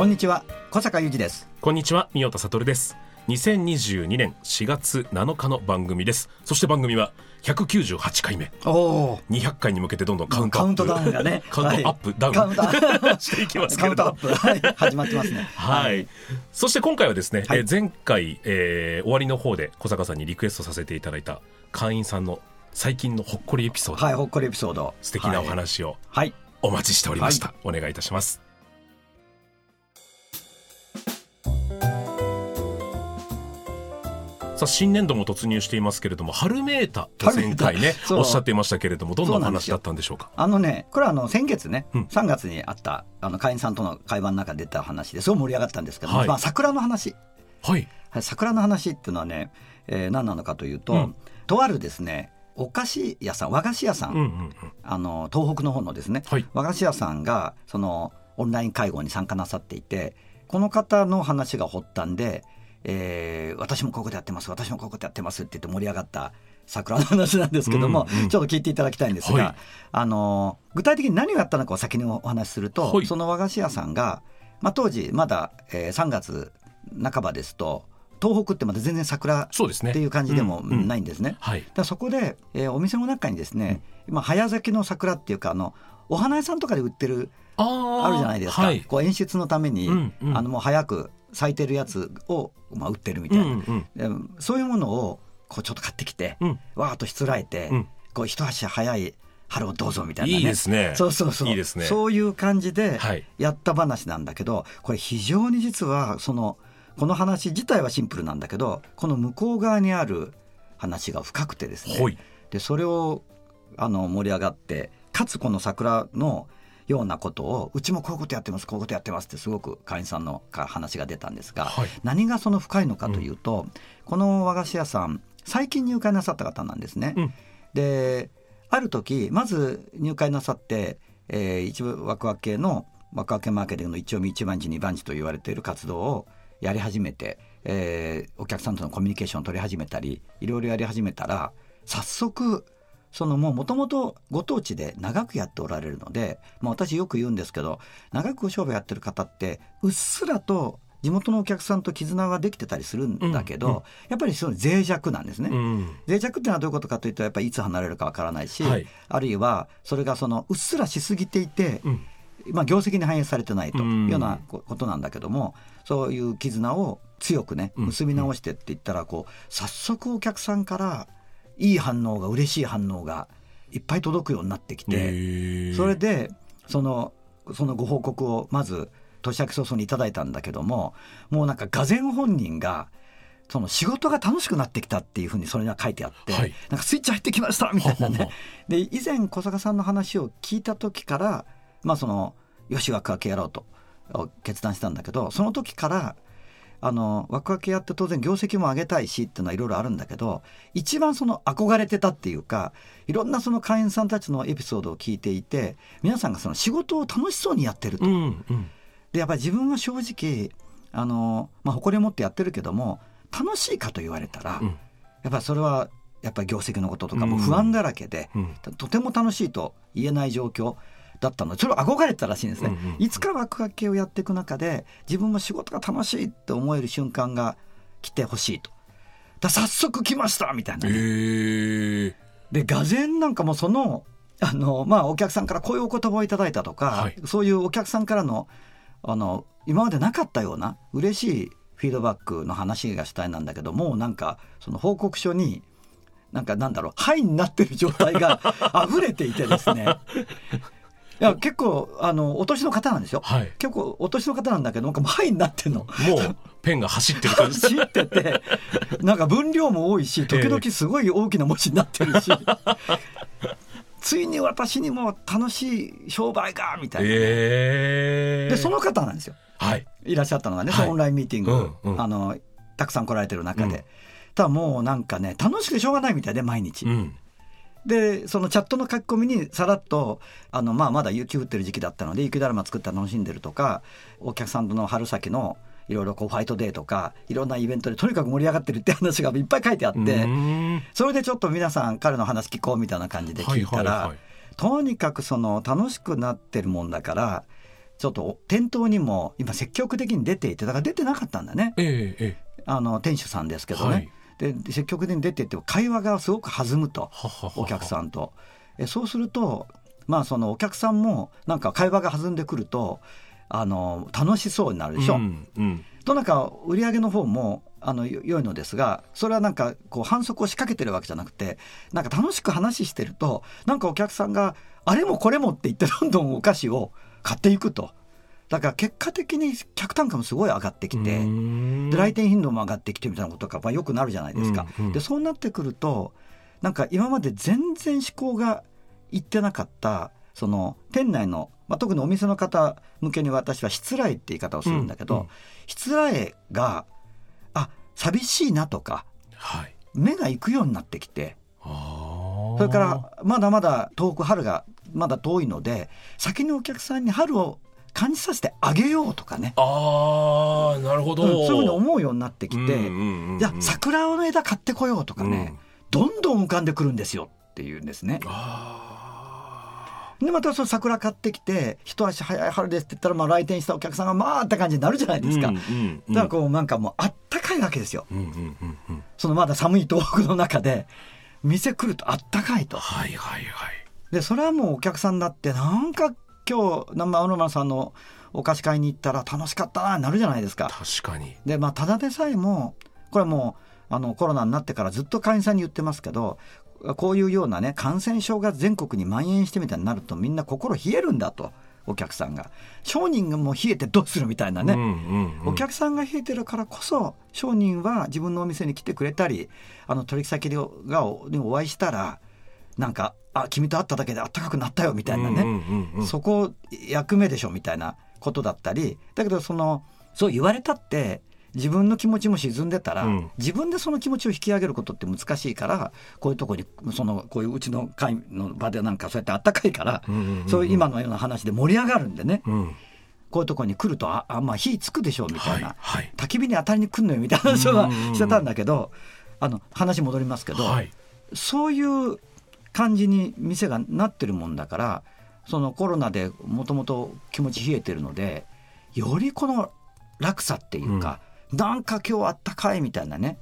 こんにちは小坂雄二です。こんにちは三代田悟です。2022年4月7日の番組です。そして番組は198回目。おお200回に向けてどんどんカウントアップ。カウントダウンがね。カウントアップ、ダウン。カウントアップしていきますけカウントアップ。はい。始まってますね。はい、そして今回はですね、はい。えー前回、えー終わりの方で小坂さんにリクエストさせていただいた会員さんの最近のほっこりエピソード、はいほっこりエピソード。素敵なお話をはい。お待ちしておりました、お願いいたしますさあ新年度も突入していますけれども春めいたと前回ねおっしゃっていましたけれどもどんな話だったんでしょうか？あのねこれはあの先月ね、うん。3月にあったあの会員さんとの会話の中で出た話です。ごい盛り上がったんですけど、はい。まあ桜の話。はい。はい桜の話っていうのはね、えー何なのかというと、うん。とあるですねお菓子屋さん和菓子屋さん、うんうんうん。あの東北の方のですね、はい。和菓子屋さんがそのオンライン会合に参加なさっていてこの方の話が発端で、えー私もこことやってます私もこことやってますって言って盛り上がった桜の話なんですけども、うんうん。ちょっと聞いていただきたいんですが、はい。あの具体的に何があったのかを先にお話しすると、はい。その和菓子屋さんが、まあ、当時まだ、えー3月半ばですと東北ってまだ全然桜っていう感じでもうんうん。ないんですね。はい。だからそこで、えーお店の中にですね、今早咲きの桜っていうかあのお花屋さんとかで売ってるあるじゃないですか、はい。こう演出のために、うんうん。あのもう早く咲いてるやつを、まあ、売ってるみうたいな、んうん。でそういうものをこうちょっと買ってきて、うん。わーっとしつらえて、うん。こう一足早い春をどうぞみたいなね。いいですね。そうそうそう。いいですね。そういう感じではい。やった話なんだけどこれ非常に実はそのこの話自体はシンプルなんだけどこの向こう側にある話が深くてですね、でそれをあの盛り上がってかつこの桜のようなことをうちもこういうことやってますこういうことやってますってすごく会員さんのか話が出たんですが、はい。何がその深いのかというと、この和菓子屋さん最近入会なさった方なんですね。うん。である時まず入会なさって、えー一部ワクワク系のワクワク系マーケティングの一丁目一番地二番地と言われている活動をやり始めて、えーお客さんとのコミュニケーションを取り始めたりいろいろやり始めたら早速そのもうともとご当地で長くやっておられるので、まあ、私よく言うんですけど長く商売やってる方ってうっすらと地元のお客さんと絆ができてたりするんだけど、うんうんやっぱりその脆弱なんですね。うん。脆弱っていうのはどういうことかというとやっぱりいつ離れるかわからないし、はい。あるいはそれがそのうっすらしすぎていて、うん。まあ、業績に反映されてないとうんいうようなこことなんだけどもそういう絆を強くねうん。結び直してって言ったらこう早速お客さんからいい反応が嬉しい反応がいっぱい届くようになってきて、それでそのそのご報告をまず年明け早々にいただいたんだけどももうなんかがぜ本人がその仕事が楽しくなってきたっていうふうにそれには書いてあって、はい。なんかスイッチ入ってきましたみたいなはははね。で以前小坂さんの話を聞いた時からまあそのよしワクワクやろうと決断したんだけどその時からあのワクワクやって当然業績も上げたいしっていうのはいろいろあるんだけど一番その憧れてたっていうかいろんなその会員さんたちのエピソードを聞いていて皆さんがその仕事を楽しそうにやってると。うんうん。でやっぱり自分は正直あの、まあ、誇りを持ってやってるけども楽しいかと言われたら、うん。やっぱりそれはやっぱり業績のこととかも不安だらけで、うん。とても楽しいと言えない状況だったの。でそれを憧れてたらしいんですね、いつかワクワク系をやっていく中で自分も仕事が楽しいって思える瞬間が来てほしいと。だ早速来ましたみたいなへね、ーでがぜなんかもうそのあの、まあ、お客さんからこういうお言葉をいただいたとか、はい。そういうお客さんからのあの今までなかったような嬉しいフィードバックの話がしたいなんだけどもうなんかその報告書になんかなんだろう灰になってる状態が 溢れていてですねいや結構あのお年の方なんですよ。はい。結構お年の方なんだけどなんかもう灰になってんの。もうペンが走ってる感じ。走っててなんか分量も多いし時々すごい大きな文字になってるし、ついに私にも楽しい商売がみたいな、えー、でその方なんですよ。はい。いらっしゃったのがね、はい。オンラインミーティング、うんうん。あのたくさん来られてる中で、うん。ただもうなんかね楽しくてしょうがないみたいで毎日、うんでそのチャットの書き込みにさらっとあの、まあ、まだ雪降ってる時期だったので雪だるま作ったら楽しんでるとかお客さんとの春先のいろいろこうファイトデーとかいろんなイベントでとにかく盛り上がってるって話がいっぱい書いてあって、それでちょっと皆さん彼の話聞こうみたいな感じで聞いたら、はい。はいはいとにかくその楽しくなってるもんだからちょっと店頭にも今積極的に出ていてだから出てなかったんだね。えええ。あの店主さんですけどね。はいで積極的に出ていって会話がすごく弾むとお客さんと。えそうするとまあそのお客さんもなんか会話が弾んでくるとあの楽しそうになるでしょ？うんうんとなんか売り上げの方もあのよ良いのですがそれはなんかこう反則を仕掛けてるわけじゃなくてなんか楽しく話してるとなんかお客さんがあれもこれもって言ってどんどんお菓子を買っていくとだから結果的に客単価もすごい上がってきて。で来店頻度も上がってきてみたいなことが、まあ、よくなるじゃないですか。うんうんでそうなってくるとなんか今まで全然思考がいってなかったその店内の、まあ、特にお店の方向けに私はしつらえって言い方をするんだけど、うんうんしつらえがあ寂しいなとかはい目が行くようになってきてそれからまだまだ遠く春がまだ遠いので先にお客さんに春を感じさせてあげようとかね、あーなるほど、うんそういうふうに思うようになってきて。うんうんうんうんじゃあ桜の枝買ってこようとかね、どんどん浮かんでくるんですよっていうんですね。あでまたその桜買ってきて一足早い春ですって言ったらまあ来店したお客さんがまあって感じになるじゃないーですか。うんうんうんだからこうなんかもうあったかいわけですよ。うんうんうんうんそのまだ寒い東北の中で店来るとあったかいと。はいはいはいでそれはもうお客さんだってなんか今日生青沼さんのお菓子買いに行ったら楽しかったななるじゃないですか。確かに。でまあただでさえもこれはもうあのコロナになってからずっと会員さんに言ってますけどこういうようなね感染症が全国に蔓延してみたいになるとみんな心冷えるんだとお客さんが。商人がもう冷えてどうするみたいなね、うんうんうん。お客さんが冷えてるからこそ商人は自分のお店に来てくれたりあの取引先がにお会いしたらなんか「あ君と会っただけであったかくなったよ」みたいなね、うんうんうんうん。そこ役目でしょみたいなことだったり。だけどそのそう言われたって自分の気持ちも沈んでたら、うん。自分でその気持ちを引き上げることって難しいからこういうとこにそのこういううちの会の場でなんかそうやってあったかいから、うんうんうんうん。そういう今のような話で盛り上がるんでね。うん。こういうとこに来るとああまあ火つくでしょみたいな、はいはい。焚き火に当たりに来んのよみたいな話はうんうんうん。してたんだけどあの話戻りますけど、はい。そういう感じに店がなってるもんだからそのコロナでもともと気持ち冷えてるのでよりこの落差っていうか、なんか今日あったかいみたいなね。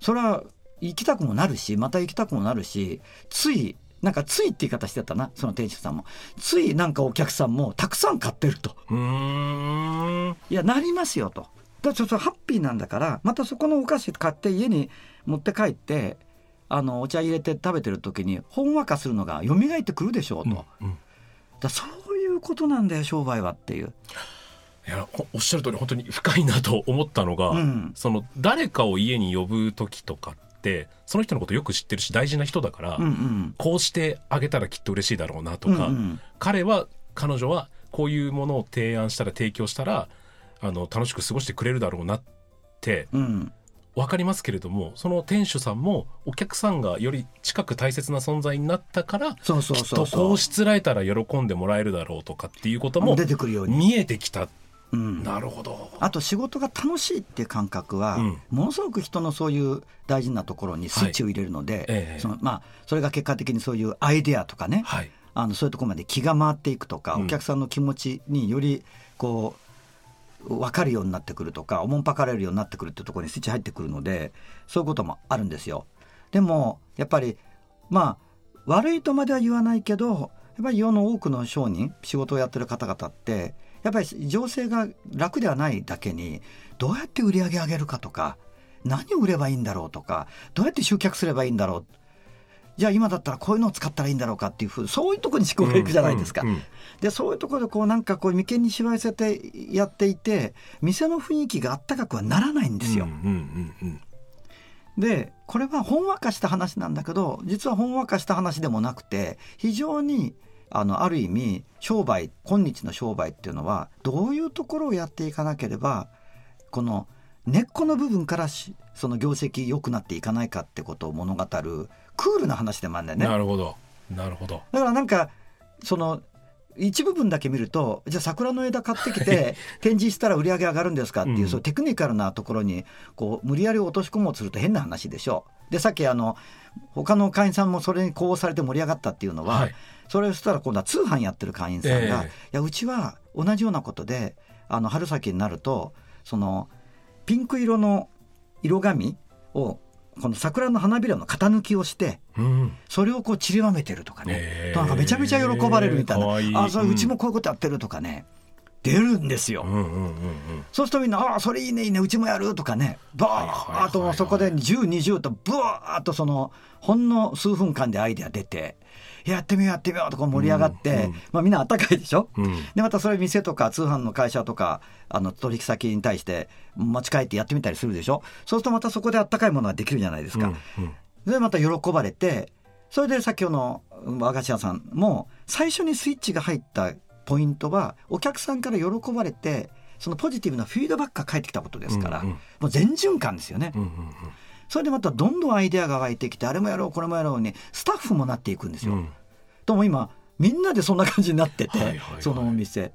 それは行きたくもなるしまた行きたくもなるしついなんかついって言い方してたなその店主さんも。ついなんかお客さんもたくさん買ってると。いやなりますよと。だからちょっとハッピーなんだからまたそこのお菓子買って家に持って帰ってあのお茶入れて食べてる時にほんわかするのが蘇ってくるでしょうと、だかうん。らそういうことなんだよ商売はっていう。いやほおっしゃる通り本当に深いなと思ったのが、うん。その誰かを家に呼ぶ時とかってその人のことよく知ってるし大事な人だから、うんうん。こうしてあげたらきっと嬉しいだろうなとか、うんうん。彼は彼女はこういうものを提案したら提供したらあの楽しく過ごしてくれるだろうなってうん分かりますけれどもその店主さんもお客さんがより近く大切な存在になったからそうそうきっとそうそう。こうしつらえたら喜んでもらえるだろうとかっていうことも出てくるように。見えてきた。うん。なるほど。あと仕事が楽しいっていう感覚は、うん。ものすごく人のそういう大事なところにスイッチを入れるので、ええ。そのまあ、それが結果的にそういうアイデアとかね、はい。あのそういうところまで気が回っていくとか、うん。お客さんの気持ちによりこう分かるようになってくるとかおもんぱかれるようになってくるってところにスイッチ入ってくるのでそういうこともあるんですよ。でもやっぱりまあ悪いとまでは言わないけどやっぱり世の多くの商人仕事をやってる方々ってやっぱり情勢が楽ではないだけにどうやって売り上げ上げるかとか何を売ればいいんだろうとかどうやって集客すればいいんだろうじゃあ今だったらこういうのを使ったらいいんだろうかっていうふうそういうところに思考がいくじゃないですか。うんうんうんでそういうところでこうなんかこう眉間にしわ寄せてやっていて店の雰囲気があったかくはならないんですよ。うんうんうんでこれはほんわかした話なんだけど実はほんわかした話でもなくて非常にあのある意味商売今日の商売っていうのはどういうところをやっていかなければこの根っこの部分からしその業績良くなっていかないかってことを物語るクールな話でもあるんだようんね。なるほど。なるほど。だからなんかその一部分だけ見るとじゃあ桜の枝買ってきて展示したら売り上げ上がるんですかっていう、うん。そういうテクニカルなところにこう無理やり落とし込もうとすると変な話でしょ。う。でさっきあの他の会員さんもそれに呼応されて盛り上がったっていうのは、はい。それをしたら今度は通販やってる会員さんが、ええいやうちは同じようなことであの春先になるとそのピンク色の色紙をこの桜の花びらの型抜きをしてうん。それをこう散りばめてるとかね、ええなんかめちゃめちゃ喜ばれるみたいな、かわいい。あそれうちもこういうことやってるとかね、出るんですよ。うんうんうんうん。そうするとみんな「ああそれいいねいいねうちもやる」とかね。バはいはいはいはい。ーッとそこで1020とブワーッとそのほんの数分間でアイデア出てやってみようやってみようとこう盛り上がって、うんうんまあ、みんなあったかいでしょ？うん。でまたそれ店とか通販の会社とかあの取引先に対して持ち帰ってやってみたりするでしょ？そうするとまたそこであったかいものができるじゃないですか。うんうん。でまた喜ばれてそれで先ほどの和菓子屋さんも最初にスイッチが入ったポイントはお客さんから喜ばれてそのポジティブなフィードバックが返ってきたことですから、うんうんもう全循環ですよね、うんうんそれでまたどんどんアイデアが湧いてきてあれもやろうこれもやろうにスタッフもなっていくんですよ。うん。とも今みんなでそんな感じになってて、はいはいはい。そのお店。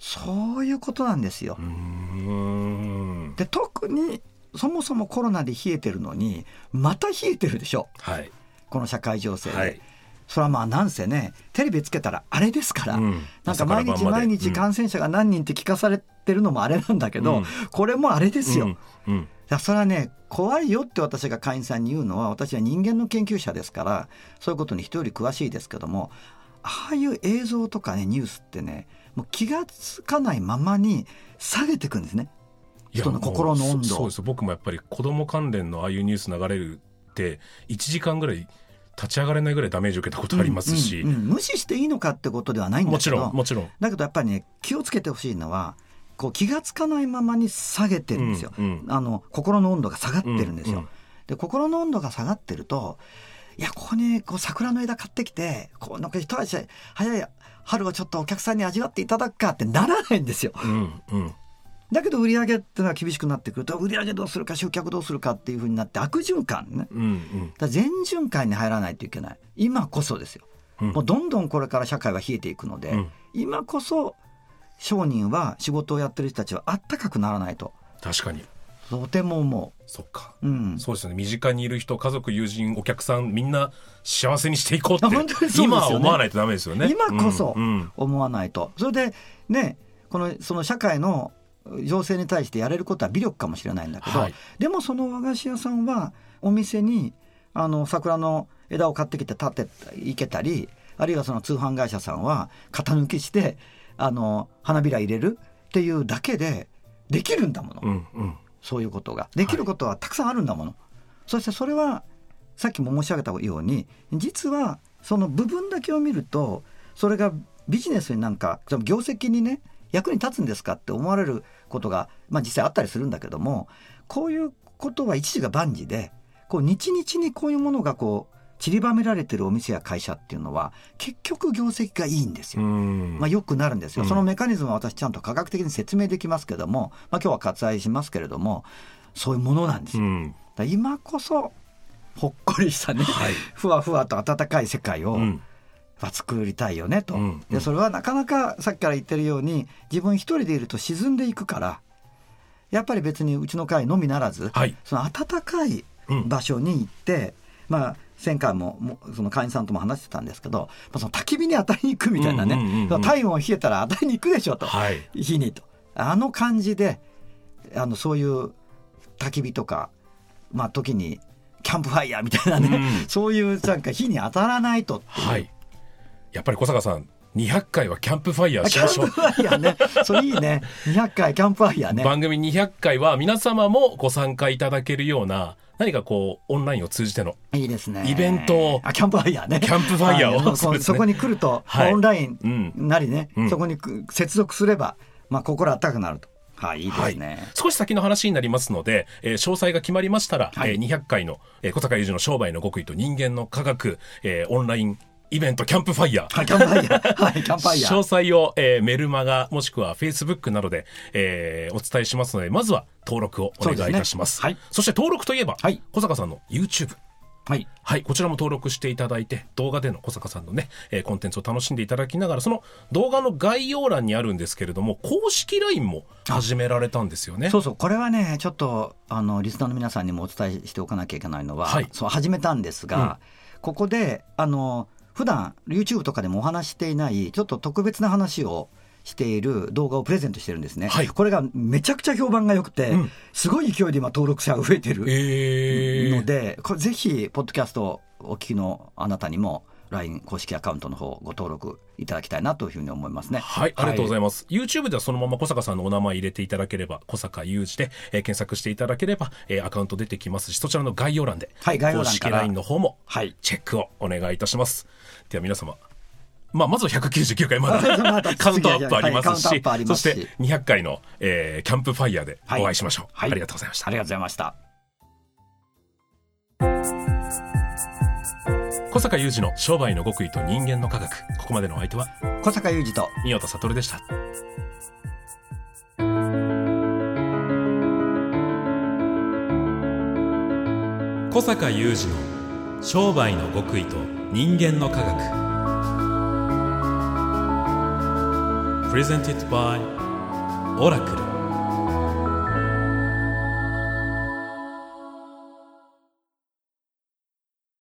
そういうことなんですよ。うん。で特にそもそもコロナで冷えてるのにまた冷えてるでしょ。はい。この社会情勢で。はいそれはまあなんせねテレビつけたらあれですから、うん。なんか毎日毎日感染者が何人って聞かされてるのもあれなんだけど、うん。これもあれですよ。うん。それはね怖いよって私が会員さんに言うのは私は人間の研究者ですからそういうことに人より詳しいですけどもああいう映像とかねニュースってねもう気がつかないままに下げていくんですね。人の心の温度そうです。僕もやっぱり子供関連のああいうニュース流れるって1時間ぐらい立ち上がれないぐらいダメージ受けたことありますし、うんうんうん。無視していいのかってことではないんだもちけど。ろんもちろん。だけどやっぱりね気をつけてほしいのはこう気がつかないままに下げてるんですよ、うんうん。あの心の温度が下がってるんですよ、うんうん。で心の温度が下がってるといやここにこう桜の枝買ってきてこうなんか一足早い春をちょっとお客さんに味わっていただくかってならないんですよ。うんうんだけど売り上げっていうのは厳しくなってくると売り上げどうするか集客どうするかっていうふうになって悪循環ね。うんうん。だ全循環に入らないといけない。今こそですよ、うん。もうどんどんこれから社会は冷えていくので、うん。今こそ商人は仕事をやってる人たちはあったかくならないと。確かに。とても思そっか。う、うん、そうですよね。身近にいる人家族友人お客さんみんな幸せにしていこうってあ本当にね。今は思わないとダメですよね。今こそうん。うん思わないと。それでねこのその社会の情勢に対してやれることは微力かもしれないんだけど、はい。でもその和菓子屋さんはお店にあの桜の枝を買ってきて立ていけたりあるいはその通販会社さんは型抜きしてあの花びら入れるっていうだけでできるんだもの、うんうん。そういうことが。できることはたくさんあるんだもの、そしてそれはさっきも申し上げたように実はその部分だけを見るとそれがビジネスになんか業績にね役に立つんですかって思われることが、まあ、実際あったりするんだけどもこういうことは一時が万事でこう日々にこういうものがこう散りばめられてるお店や会社っていうのは結局業績がいいんですうよ。ん。まあ、よくなるんですよ、うん。そのメカニズムは私ちゃんと科学的に説明できますけども、まあ、今日は割愛しますけれどもそういうものなんですよ。今こそほっこりしたね、はい。ふわふわと温かい世界を、うんは作りたいよねと、うんでそれはなかなかさっきから言ってるように自分一人でいると沈んでいくからやっぱり別にうちの会のみならず、はい。その温かいうん。場所に行って、まあ前回ももその会員さんとも話してたんですけど、まあ、その焚き火に当たりに行くみたいなね、うんうん体温冷えたら当たりに行くでしょと、はい。火にと。あの感じであのそういう焚き火とかまあ時にキャンプファイヤーみたいなね、うん。そういうなんか火に当たらないとっていう。はいやっぱり小坂さん200回はキャンプファイヤーしキャましょう。ンプファイヤーね。それいいね。200回キャンプファイヤーね。番組200回は皆様もご参加いただけるような何かこうオンラインを通じてのいいですね。イベントをあキャンプファイヤーね。キャンプファイヤーをはい。そね。そこに来ると、はい。オンラインうん。なりね、うん。そこにく接続すれば、まあ、心温かくなると。はいいいですね、少し先の話になりますので、えー詳細が決まりましたら、はい。えー200回の、えー小坂雄二の商売の極意と人間の科学、えーオンラインイベントキャンプファイヤー。はいキャンプファイヤー。はいキャンプファイヤ詳ー細を、えーメルマガもしくはフェイスブックなどで、えーお伝えしますのでまずは登録をお願いいたします。すねはい。そして登録といえば、はい。小坂さんの YouTube はい。はい、こちらも登録していただいて、動画での小坂さんのね、えーコンテンツを楽しんでいただきながら、その動画の概要欄にあるんですけれども、公式 LINE も始められたんですよね。そうそう。これはねちょっとあのリスナーの皆さんにもお伝えしておかなきゃいけないのは、はい。そう始めたんですが、ここであの普段 YouTube とかでもお話ししていないちょっと特別な話をしている動画をプレゼントしてるんですね、はいこれがめちゃくちゃ評判が良くて、うんすごい勢いで今登録者が増えてるえーので、これぜひポッドキャストをお聞きのあなたにも LINE 公式アカウントの方ご登録いただきたいなというふうに思いますね。はい、ありがとうございまます。YouTube ではそのまま小坂さんのお名前入れていただければ、小坂雄二で、えー検索していただければ、えーアカウント出てきますし、そちらの概要欄で、はい概要欄公式 LINE の方もはいチェックをお願いいたします。では皆様、まあ、まずは199回ま まだだカウントアップありますし、はいそして200回の、えーキャンプファイヤーでお会いしましょう。はいありがとうございましたあ。りがとうございました。小坂雄二の商売の極意と人間の科学。ここまでのお相手は、小坂雄二と三代悟でした。小坂雄二の商売の極意と人間の科学 Presented by オラクル